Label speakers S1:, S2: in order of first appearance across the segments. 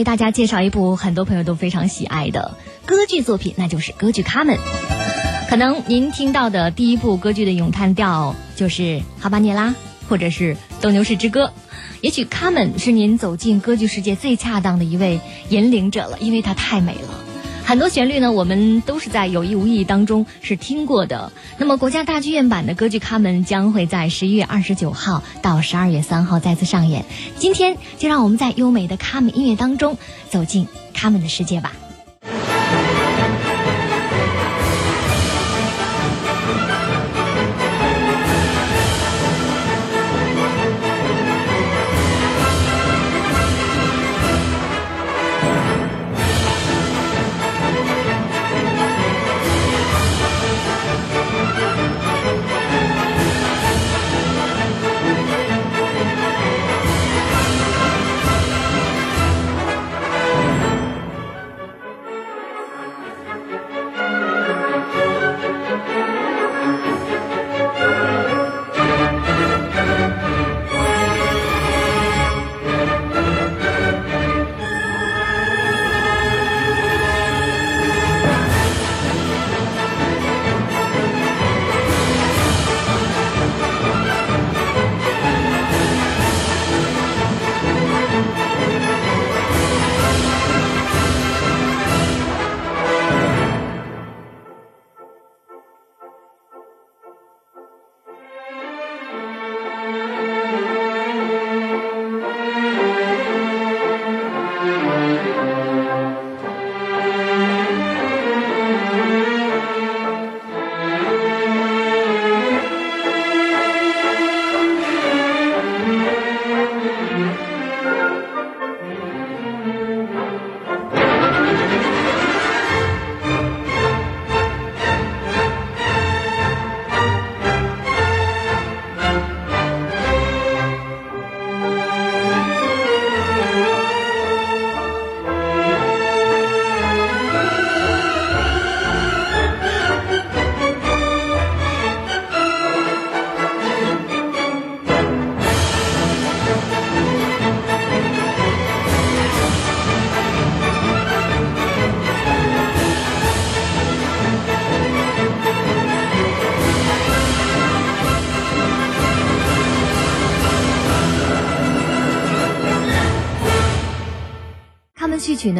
S1: 为大家介绍一部很多朋友都非常喜爱的歌剧作品，那就是歌剧《卡门》。可能您听到的第一部歌剧的咏叹调就是《哈巴涅拉》，或者是《斗牛士之歌》。也许《卡门》是您走进歌剧世界最恰当的一位引领者了，因为它太美了。很多旋律呢，我们都是在有意无意当中是听过的。那么，国家大剧院版的歌剧《卡门》将会在十一月二十九号到十二月三号再次上演。今天就让我们在优美的卡门音乐当中走进卡门的世界吧。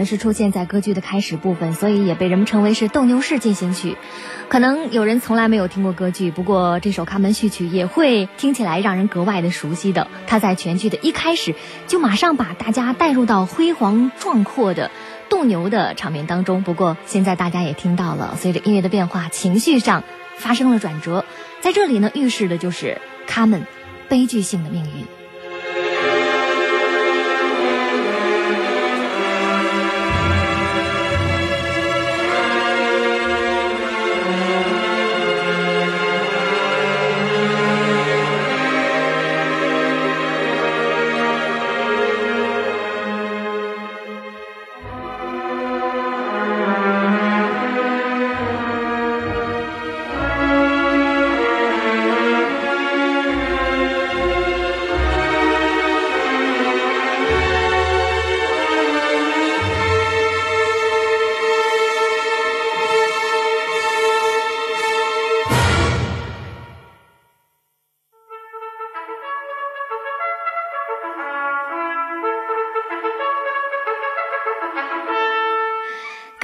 S1: 呢是出现在歌剧的开始部分，所以也被人们称为是斗牛士进行曲。可能有人从来没有听过歌剧，不过这首卡门序曲也会听起来让人格外的熟悉的。它在全剧的一开始就马上把大家带入到辉煌壮阔的斗牛的场面当中。不过现在大家也听到了，随着音乐的变化，情绪上发生了转折，在这里呢预示的就是卡门悲剧性的命运。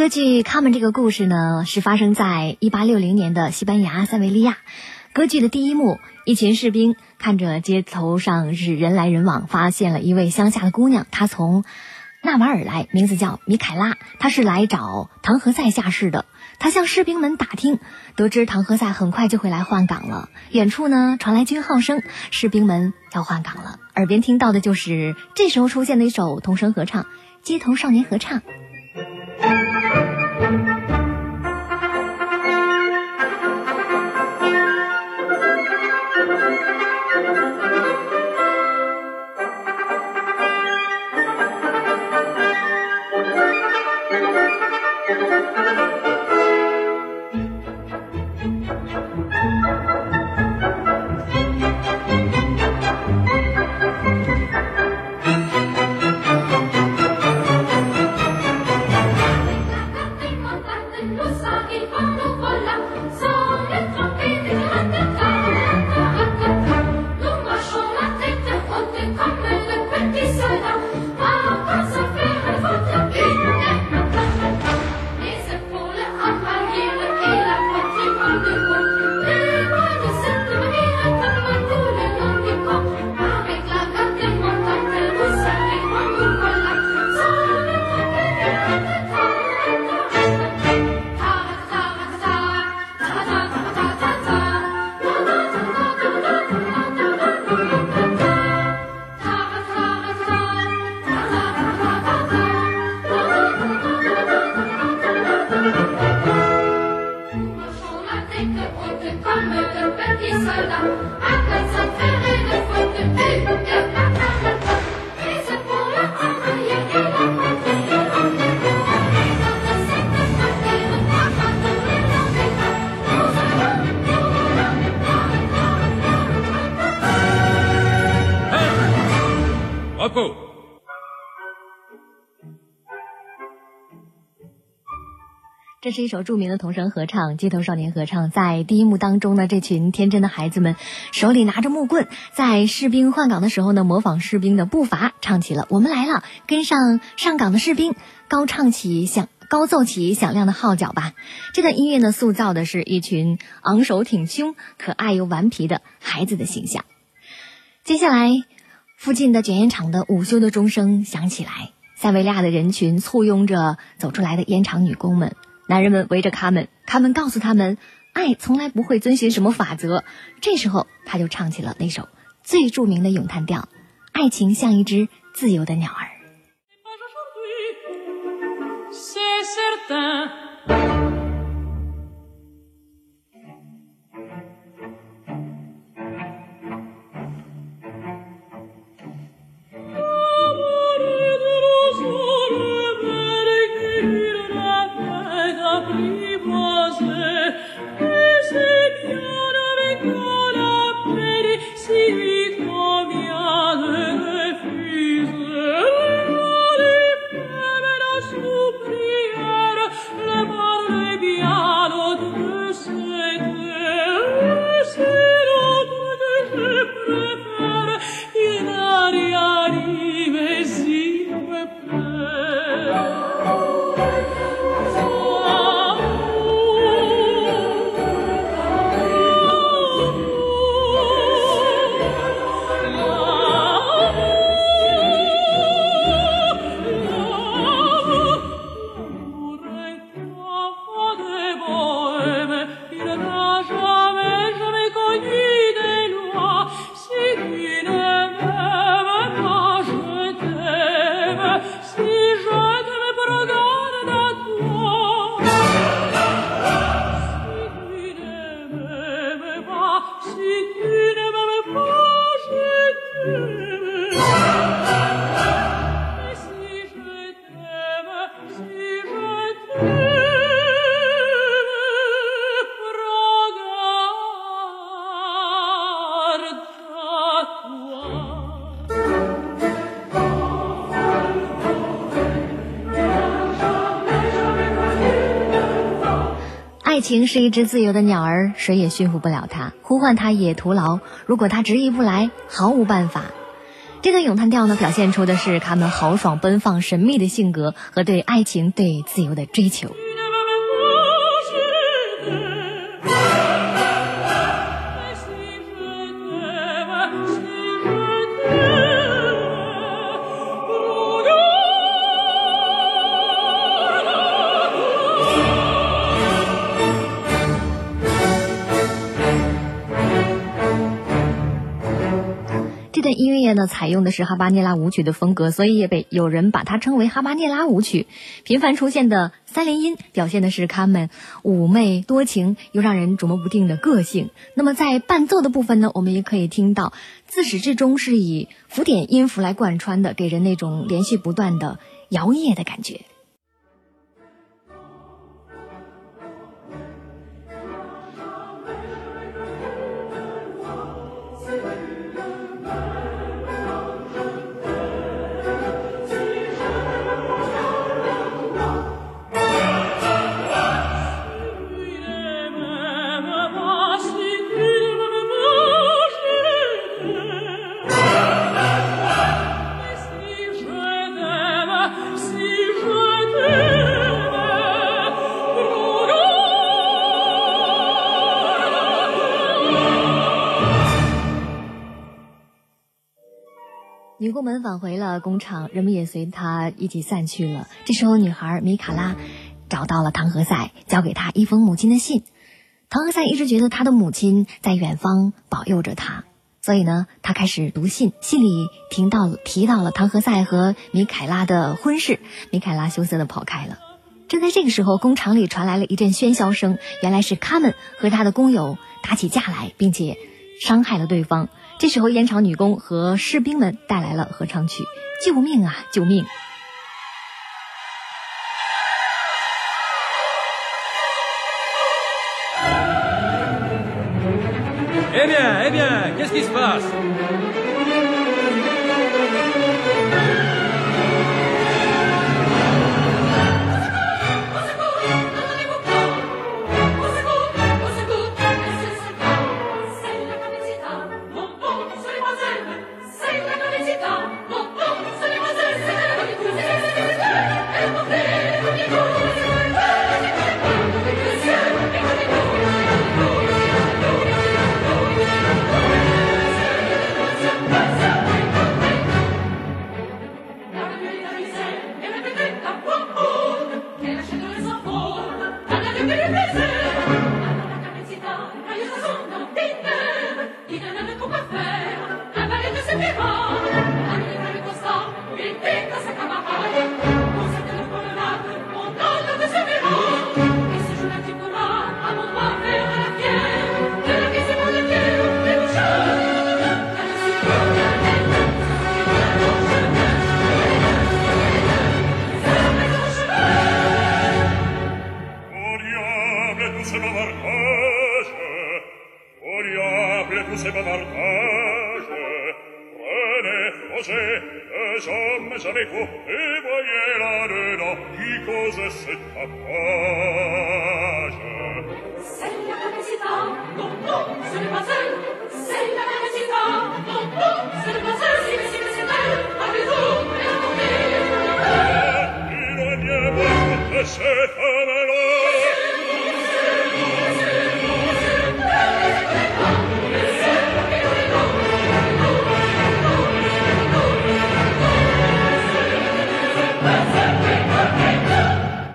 S1: 歌剧《他们》这个故事呢，是发生在一八六零年的西班牙塞维利亚。歌剧的第一幕，一群士兵看着街头上是人来人往，发现了一位乡下的姑娘，她从纳瓦尔来，名字叫米凯拉，她是来找唐何塞下士的。她向士兵们打听，得知唐何塞很快就会来换岗了。远处呢传来军号声，士兵们要换岗了。耳边听到的就是这时候出现的一首童声合唱，《街头少年合唱》。是一首著名的童声合唱，街头少年合唱。在第一幕当中呢，这群天真的孩子们手里拿着木棍，在士兵换岗的时候呢，模仿士兵的步伐，唱起了《我们来了》，跟上上岗的士兵，高唱起响，高奏起响亮的号角吧。这段音乐呢，塑造的是一群昂首挺胸、可爱又顽皮的孩子的形象。接下来，附近的卷烟厂的午休的钟声响起来，塞维利亚的人群簇拥着走出来的烟厂女工们。男人们围着卡门，卡门告诉他们，爱从来不会遵循什么法则。这时候，他就唱起了那首最著名的咏叹调：“爱情像一只自由的鸟儿。”“情是一只自由的鸟儿，谁也驯服不了它，呼唤它也徒劳。如果它执意不来，毫无办法。”这个咏叹调呢，表现出的是他们豪爽、奔放、神秘的性格和对爱情、对自由的追求。音乐呢采用的是哈巴涅拉舞曲的风格，所以也被有人把它称为哈巴涅拉舞曲。频繁出现的三连音表现的是他们妩媚多情又让人琢磨不定的个性。那么在伴奏的部分呢，我们也可以听到自始至终是以浮点音符来贯穿的，给人那种连续不断的摇曳的感觉。女工们返回了工厂，人们也随她一起散去了。这时候，女孩米卡拉找到了唐和塞，交给他一封母亲的信。唐和塞一直觉得他的母亲在远方保佑着他，所以呢，他开始读信。信里听到提到了唐和塞和米凯拉的婚事，米凯拉羞涩的跑开了。正在这个时候，工厂里传来了一阵喧嚣声，原来是卡门和他的工友打起架来，并且伤害了对方。这时候，烟厂女工和士兵们带来了合唱曲，《救命啊，救命》。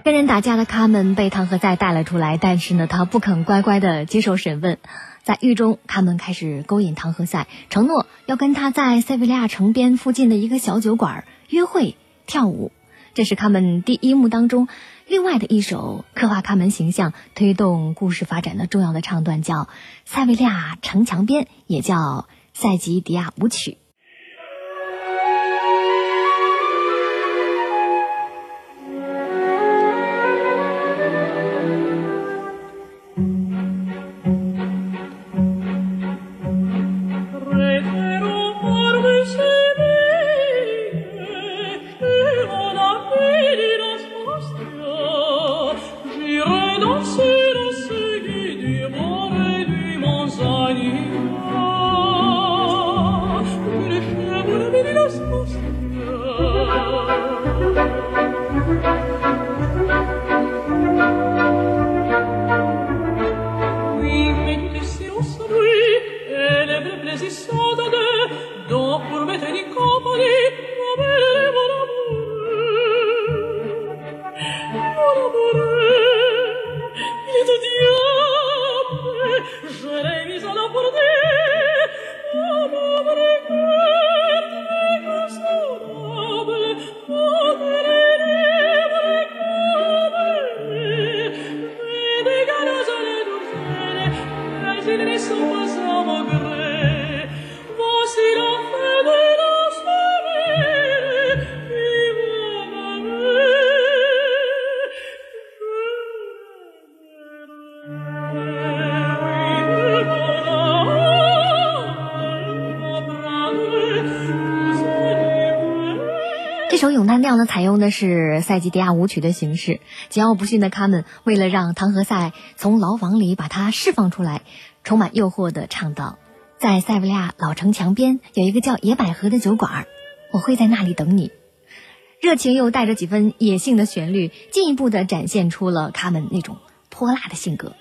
S2: 跟人打架的卡门被唐和塞带了出来，但是呢，他不肯乖乖的接受审问。在狱中，卡门开始勾引唐和塞，承诺要跟他在塞维利亚城边附近的一个小酒馆约会跳舞。这是卡门第一幕当中另外的一首刻画卡门形象、推动故事发展的重要的唱段，叫《塞维利亚城墙边》，也叫《塞吉迪亚舞曲》。采用的是塞吉迪亚舞曲的形式。桀骜不驯的卡门为了让唐和塞从牢房里把他释放出来，充满诱惑的唱道：“在塞维利亚老城墙边有一个叫野百合的酒馆，我会在那里等你。”热情又带着几分野性的旋律，进一步的展现出了卡门那种泼辣的性格。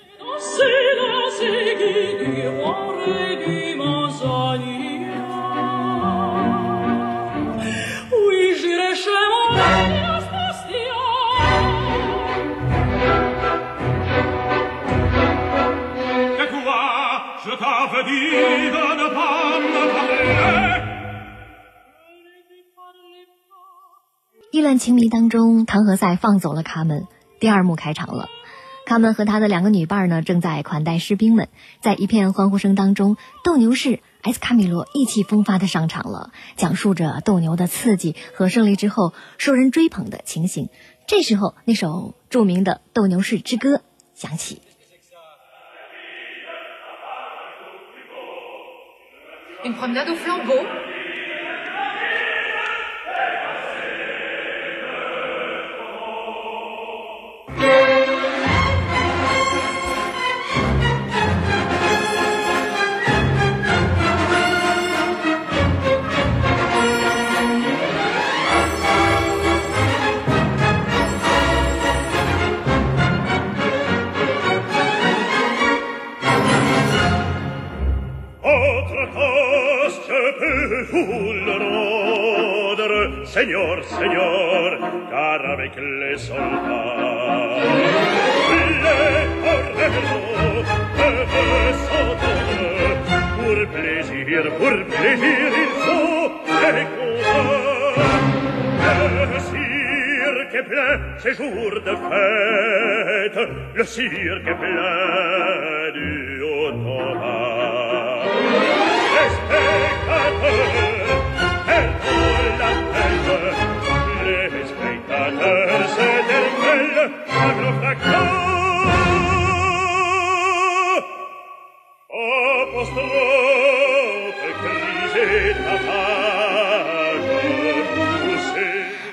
S2: 情迷当中，唐和塞放走了卡门。第二幕开场了，卡门和他的两个女伴呢，正在款待士兵们。在一片欢呼声当中，斗牛士埃斯卡米罗意气风发的上场了，讲述着斗牛的刺激和胜利之后受人追捧的情形。这时候，那首著名的《斗牛士之歌》响起。
S3: votre coste peut vous le rendre, Seigneur, Seigneur, car avec les soldats, les corneaux peuvent s'entendre, pour plaisir, pour plaisir, il faut les combats. Le cirque est plein ces jours de fête, le cirque est plein,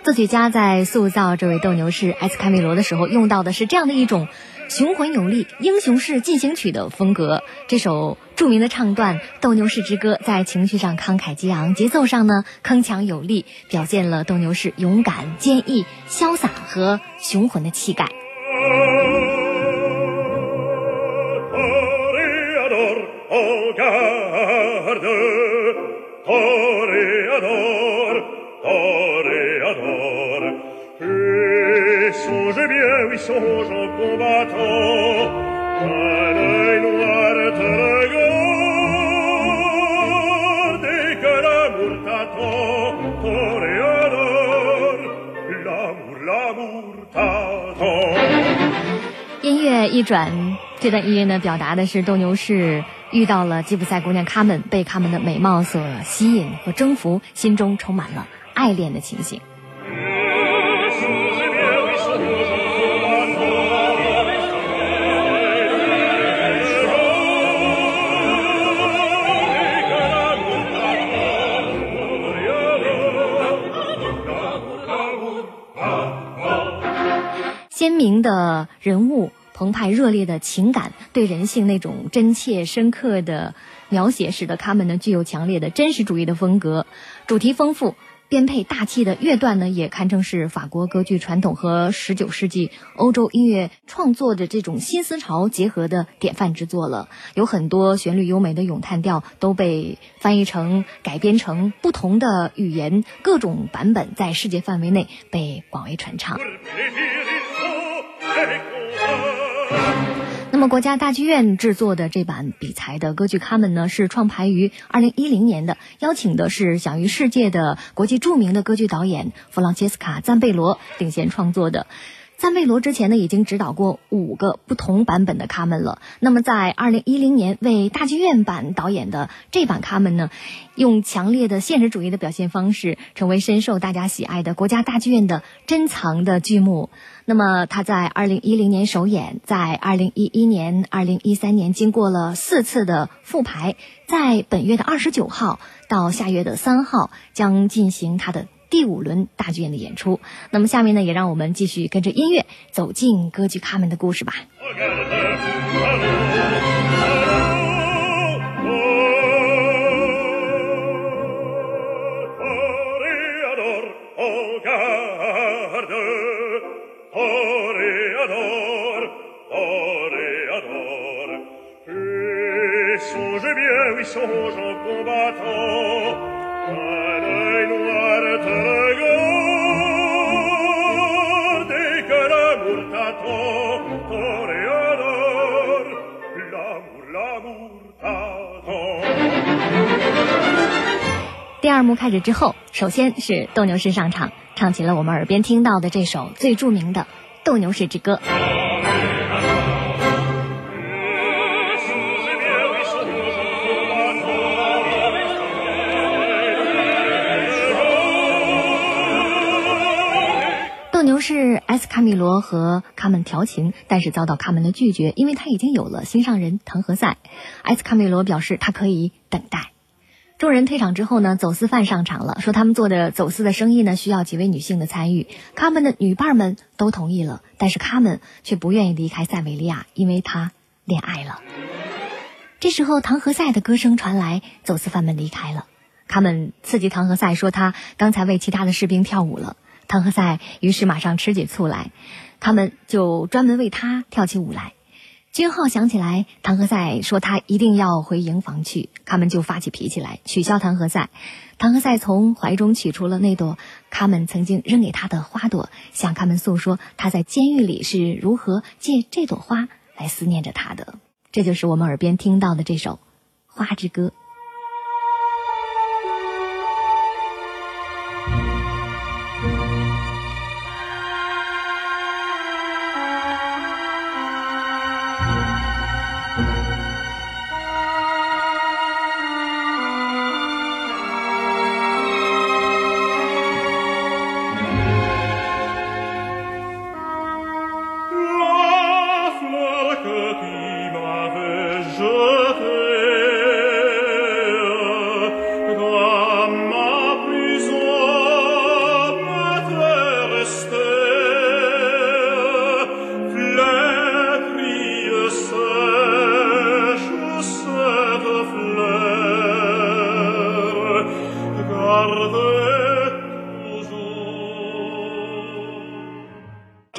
S1: 作曲家在塑造这位斗牛士埃斯卡米罗的时候，用到的是这样的一种雄浑有力、英雄式进行曲的风格。这首著名的唱段《斗牛士之歌》在情绪上慷慨激昂，节奏上呢铿锵有力，表现了斗牛士勇敢、坚毅、潇洒和雄浑的气概。一转，这段音乐呢，表达的是斗牛士遇到了吉普赛姑娘卡门，被他们的美貌所吸引和征服，心中充满了爱恋的情形。鲜明的人物，澎湃热烈的情感，对人性那种真切深刻的描写，使得他们呢具有强烈的真实主义的风格，主题丰富。编配大气的乐段呢，也堪称是法国歌剧传统和十九世纪欧洲音乐创作的这种新思潮结合的典范之作了。有很多旋律优美的咏叹调都被翻译成、改编成不同的语言，各种版本在世界范围内被广为传唱。那么，国家大剧院制作的这版比才的歌剧《卡门》呢，是创排于二零一零年的，邀请的是享誉世界的国际著名的歌剧导演弗朗切斯卡·赞贝罗领衔创作的。赞贝罗之前呢，已经指导过五个不同版本的《卡门》了。那么，在二零一零年为大剧院版导演的这版《卡门》呢，用强烈的现实主义的表现方式，成为深受大家喜爱的国家大剧院的珍藏的剧目。那么，他在二零一零年首演，在二零一一年、二零一三年经过了四次的复排，在本月的二十九号到下月的三号将进行他的第五轮大剧院的演出。那么，下面呢，也让我们继续跟着音乐走进歌剧《卡门》的故事吧。幕开始之后，首先是斗牛士上场，唱起了我们耳边听到的这首最著名的《斗牛士之歌》。斗牛士埃斯卡米罗和卡门调情，但是遭到卡门的拒绝，因为他已经有了心上人唐和塞。埃斯卡米罗表示他可以等待。众人退场之后呢，走私犯上场了，说他们做的走私的生意呢需要几位女性的参与。卡门的女伴们都同意了，但是卡门却不愿意离开塞维利亚，因为他恋爱了。这时候，唐和塞的歌声传来，走私犯们离开了。他们刺激唐和塞说他刚才为其他的士兵跳舞了。唐和塞于是马上吃起醋来，他们就专门为他跳起舞来。军号响起来，唐和塞说他一定要回营房去，他们就发起脾气来，取消唐和塞。唐和塞从怀中取出了那朵他们曾经扔给他的花朵，向他们诉说他在监狱里是如何借这朵花来思念着他的。这就是我们耳边听到的这首《花之歌》。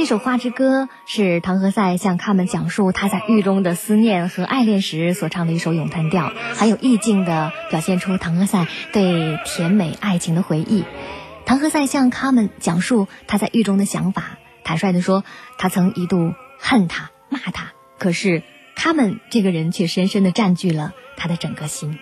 S1: 首《花之歌》是唐何塞向他们讲述他在狱中的思念和爱恋时所唱的一首咏叹调，很有意境的表现出唐何塞对甜美爱情的回忆。唐何塞向他们讲述他在狱中的想法，坦率地说，他曾一度恨他、骂他，可是他们这个人却深深地占据了他的整个心。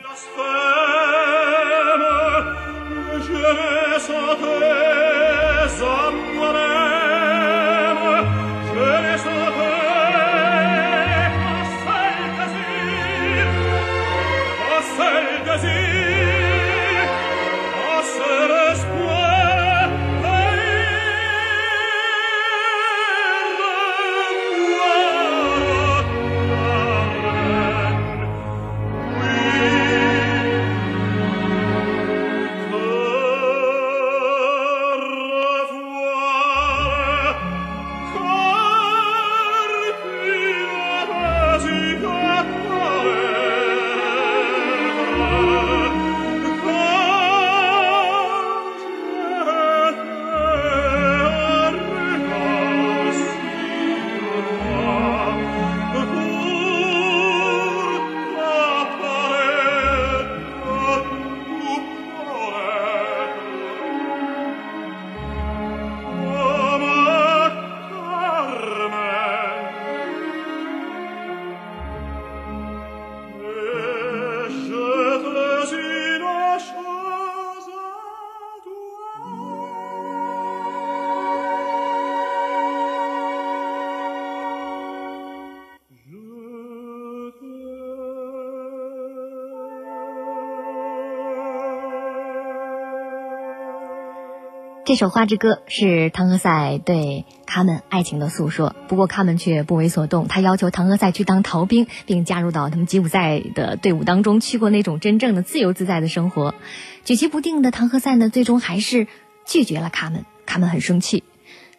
S1: 这首《花之歌》是唐和塞对卡门爱情的诉说，不过卡门却不为所动。他要求唐和塞去当逃兵，并加入到他们吉普赛的队伍当中，去过那种真正的自由自在的生活。举棋不定的唐和塞呢，最终还是拒绝了卡门。卡门很生气。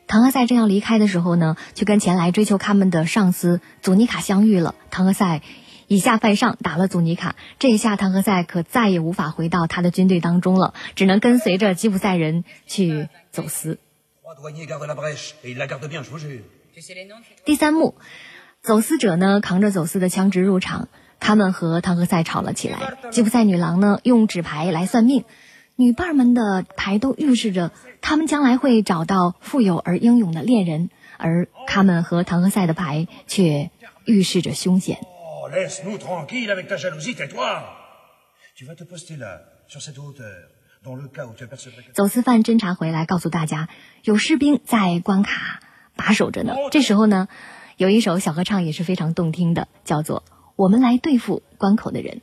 S1: 唐和塞正要离开的时候呢，就跟前来追求卡门的上司祖尼卡相遇了。唐和塞。以下犯上，打了祖尼卡。这一下，唐和塞可再也无法回到他的军队当中了，只能跟随着吉普赛人去走私。第三幕，走私者呢扛着走私的枪支入场，他们和唐和塞吵了起来。吉普赛女郎呢用纸牌来算命，女伴们的牌都预示着他们将来会找到富有而英勇的恋人，而他们和唐和塞的牌却预示着凶险。Laisse-nous tranquille avec ta jalousie, tais-toi. Tu vas te poster là, sur cette hauteur, dans le cas où tu apercevrais. 走私犯侦查回来，告诉大家有士兵在关卡把守着呢。这时候呢，有一首小合唱也是非常动听的，叫做《我们来对付关口的人》。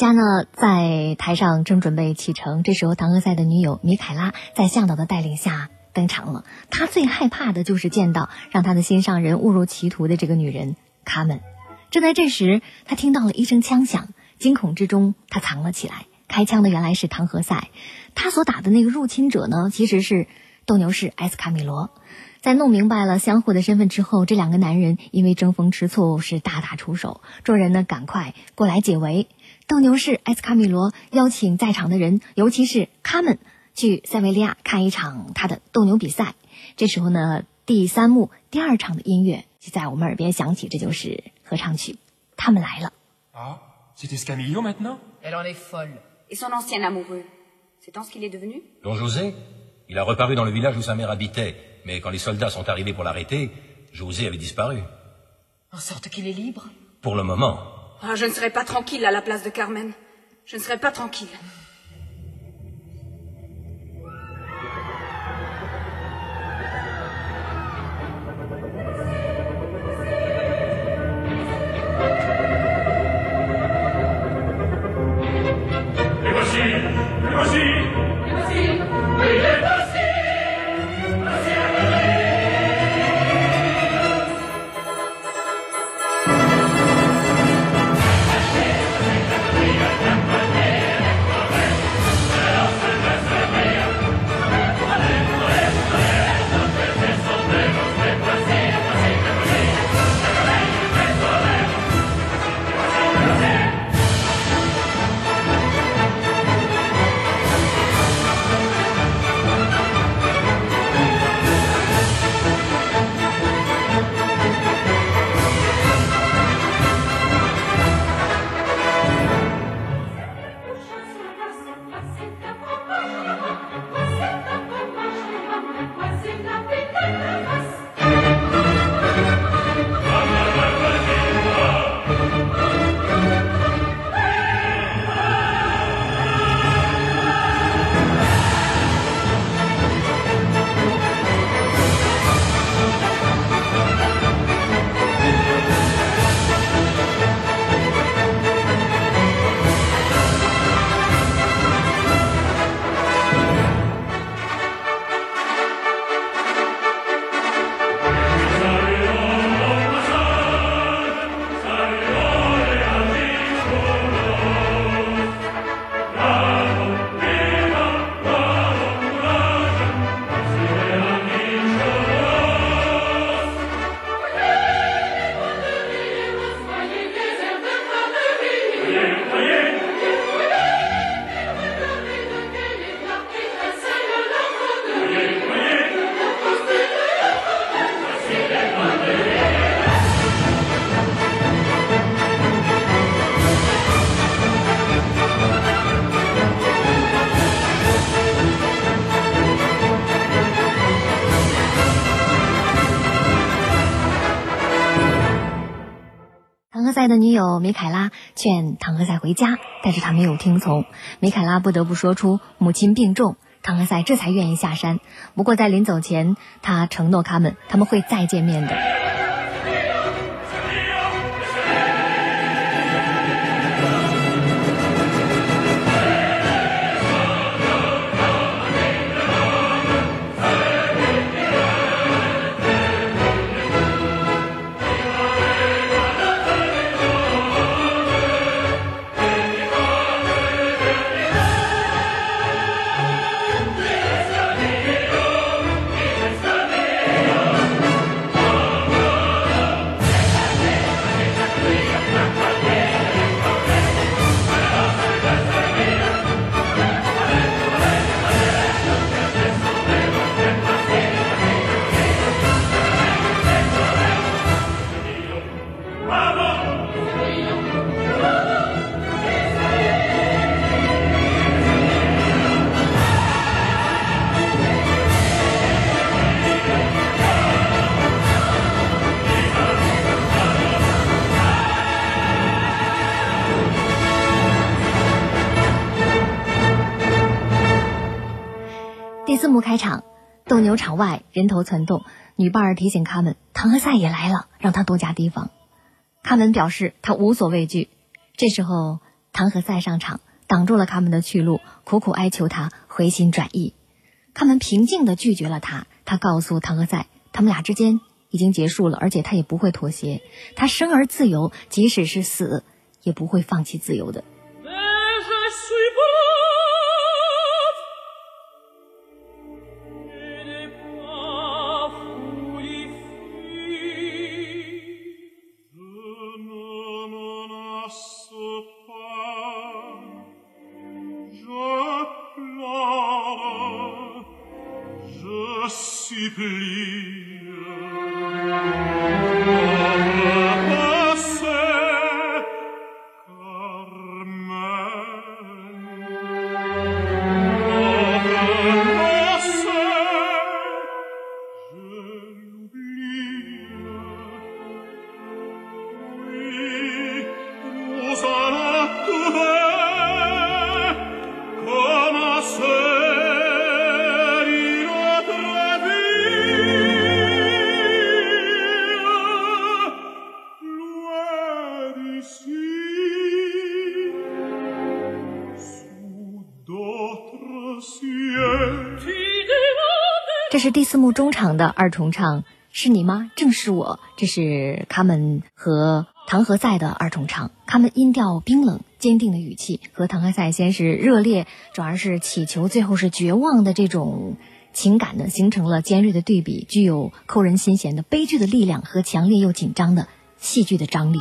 S1: 家呢在台上正准备启程，这时候唐和塞的女友米凯拉在向导的带领下登场了。他最害怕的就是见到让他的心上人误入歧途的这个女人卡门。正在这时，他听到了一声枪响，惊恐之中他藏了起来。开枪的原来是唐和塞，他所打的那个入侵者呢，其实是斗牛士埃斯卡米罗。在弄明白了相互的身份之后，这两个男人因为争风吃醋是大打出手，众人呢赶快过来解围。斗牛士埃斯卡米罗邀请在场的人，尤其是他们去塞维利亚看一场他的斗牛比赛。这时候呢，第三幕第二场的音乐就在我们耳边响起，这就是合唱曲。他们来了。
S4: Ah, c'est Escamillo maintenant
S2: Elle en est folle.
S5: Et son ancien amoureux C'est tant ce qu'il est devenu
S6: Don José Il a reparu dans le village où sa mère habitait, mais quand les soldats sont arrivés pour l'arrêter, José avait disparu.
S2: En sorte qu'il est libre.
S6: Pour le moment.
S5: Ah, je ne serai pas tranquille à la place de Carmen. Je ne serai pas tranquille.
S1: 没有听从。米凯拉不得不说出母亲病重，唐克塞这才愿意下山。不过在临走前，他承诺他们他们会再见面的。外人头攒动，女伴儿提醒他们，唐和塞也来了，让他多加提防。他们表示他无所畏惧。这时候，唐和塞上场，挡住了他们的去路，苦苦哀求他回心转意。他们平静地拒绝了他。他告诉唐和塞，他们俩之间已经结束了，而且他也不会妥协。他生而自由，即使是死，也不会放弃自由的。四幕中场的二重唱，是你吗？正是我。这是他们和唐和塞的二重唱，他们音调冰冷、坚定的语气，和唐和塞先是热烈，转而是乞求，最后是绝望的这种情感呢，形成了尖锐的对比，具有扣人心弦的悲剧的力量和强烈又紧张的戏剧的张力。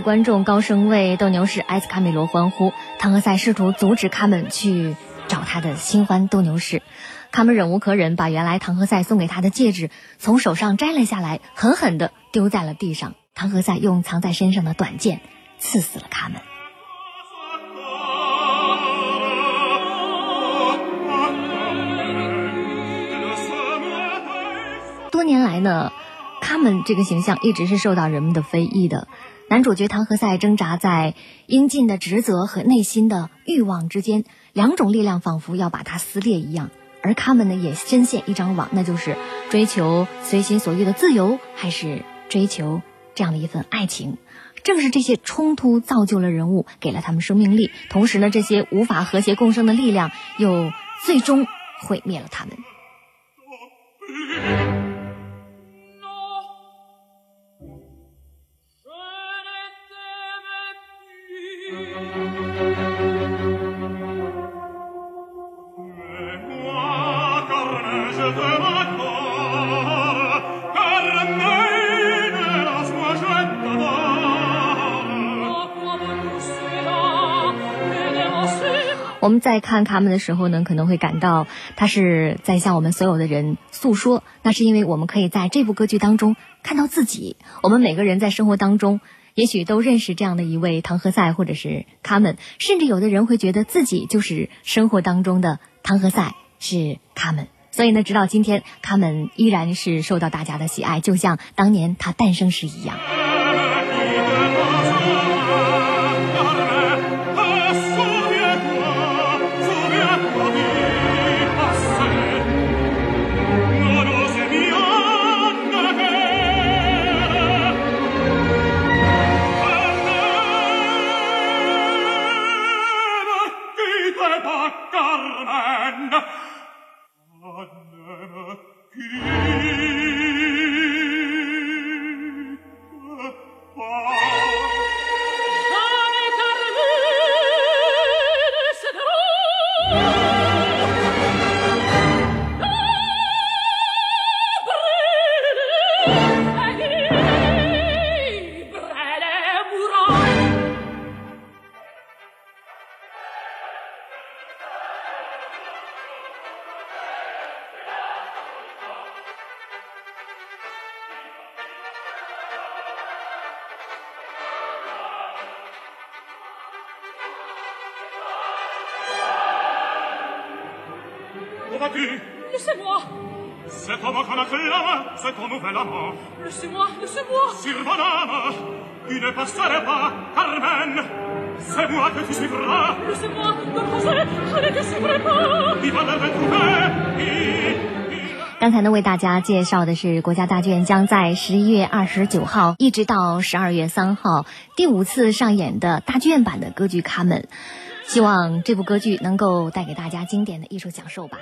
S1: 观众高声为斗牛士埃斯卡米罗欢呼，唐和塞试图阻止卡门去找他的新欢斗牛士，卡门忍无可忍，把原来唐和塞送给他的戒指从手上摘了下来，狠狠地丢在了地上。唐和塞用藏在身上的短剑刺死了卡门。多年来呢，卡门这个形象一直是受到人们的非议的。男主角唐和塞挣扎在应尽的职责和内心的欲望之间，两种力量仿佛要把他撕裂一样。而卡门呢，也深陷一张网，那就是追求随心所欲的自由，还是追求这样的一份爱情。正是这些冲突造就了人物，给了他们生命力。同时呢，这些无法和谐共生的力量，又最终毁灭了他们。我们在看他们的时候呢，可能会感到他是在向我们所有的人诉说。那是因为我们可以在这部歌剧当中看到自己。我们每个人在生活当中，也许都认识这样的一位唐和塞，或者是卡门，甚至有的人会觉得自己就是生活当中的唐和塞，是卡门。所以呢，直到今天，卡门依然是受到大家的喜爱，就像当年他诞生时一样。
S3: Amant.
S2: Laissez-moi Laissez-moi
S3: Sur Bonhomme, tu ne passerais pas, Carmen. C'est moi que tu suivras.
S2: Laissez-moi Don José Je ne te suivrai pas
S3: Il va le retrouver.
S1: 刚才呢，为大家介绍的是国家大剧院将在十一月二十九号一直到十二月三号第五次上演的大剧院版的歌剧《卡门》，希望这部歌剧能够带给大家经典的艺术享受吧。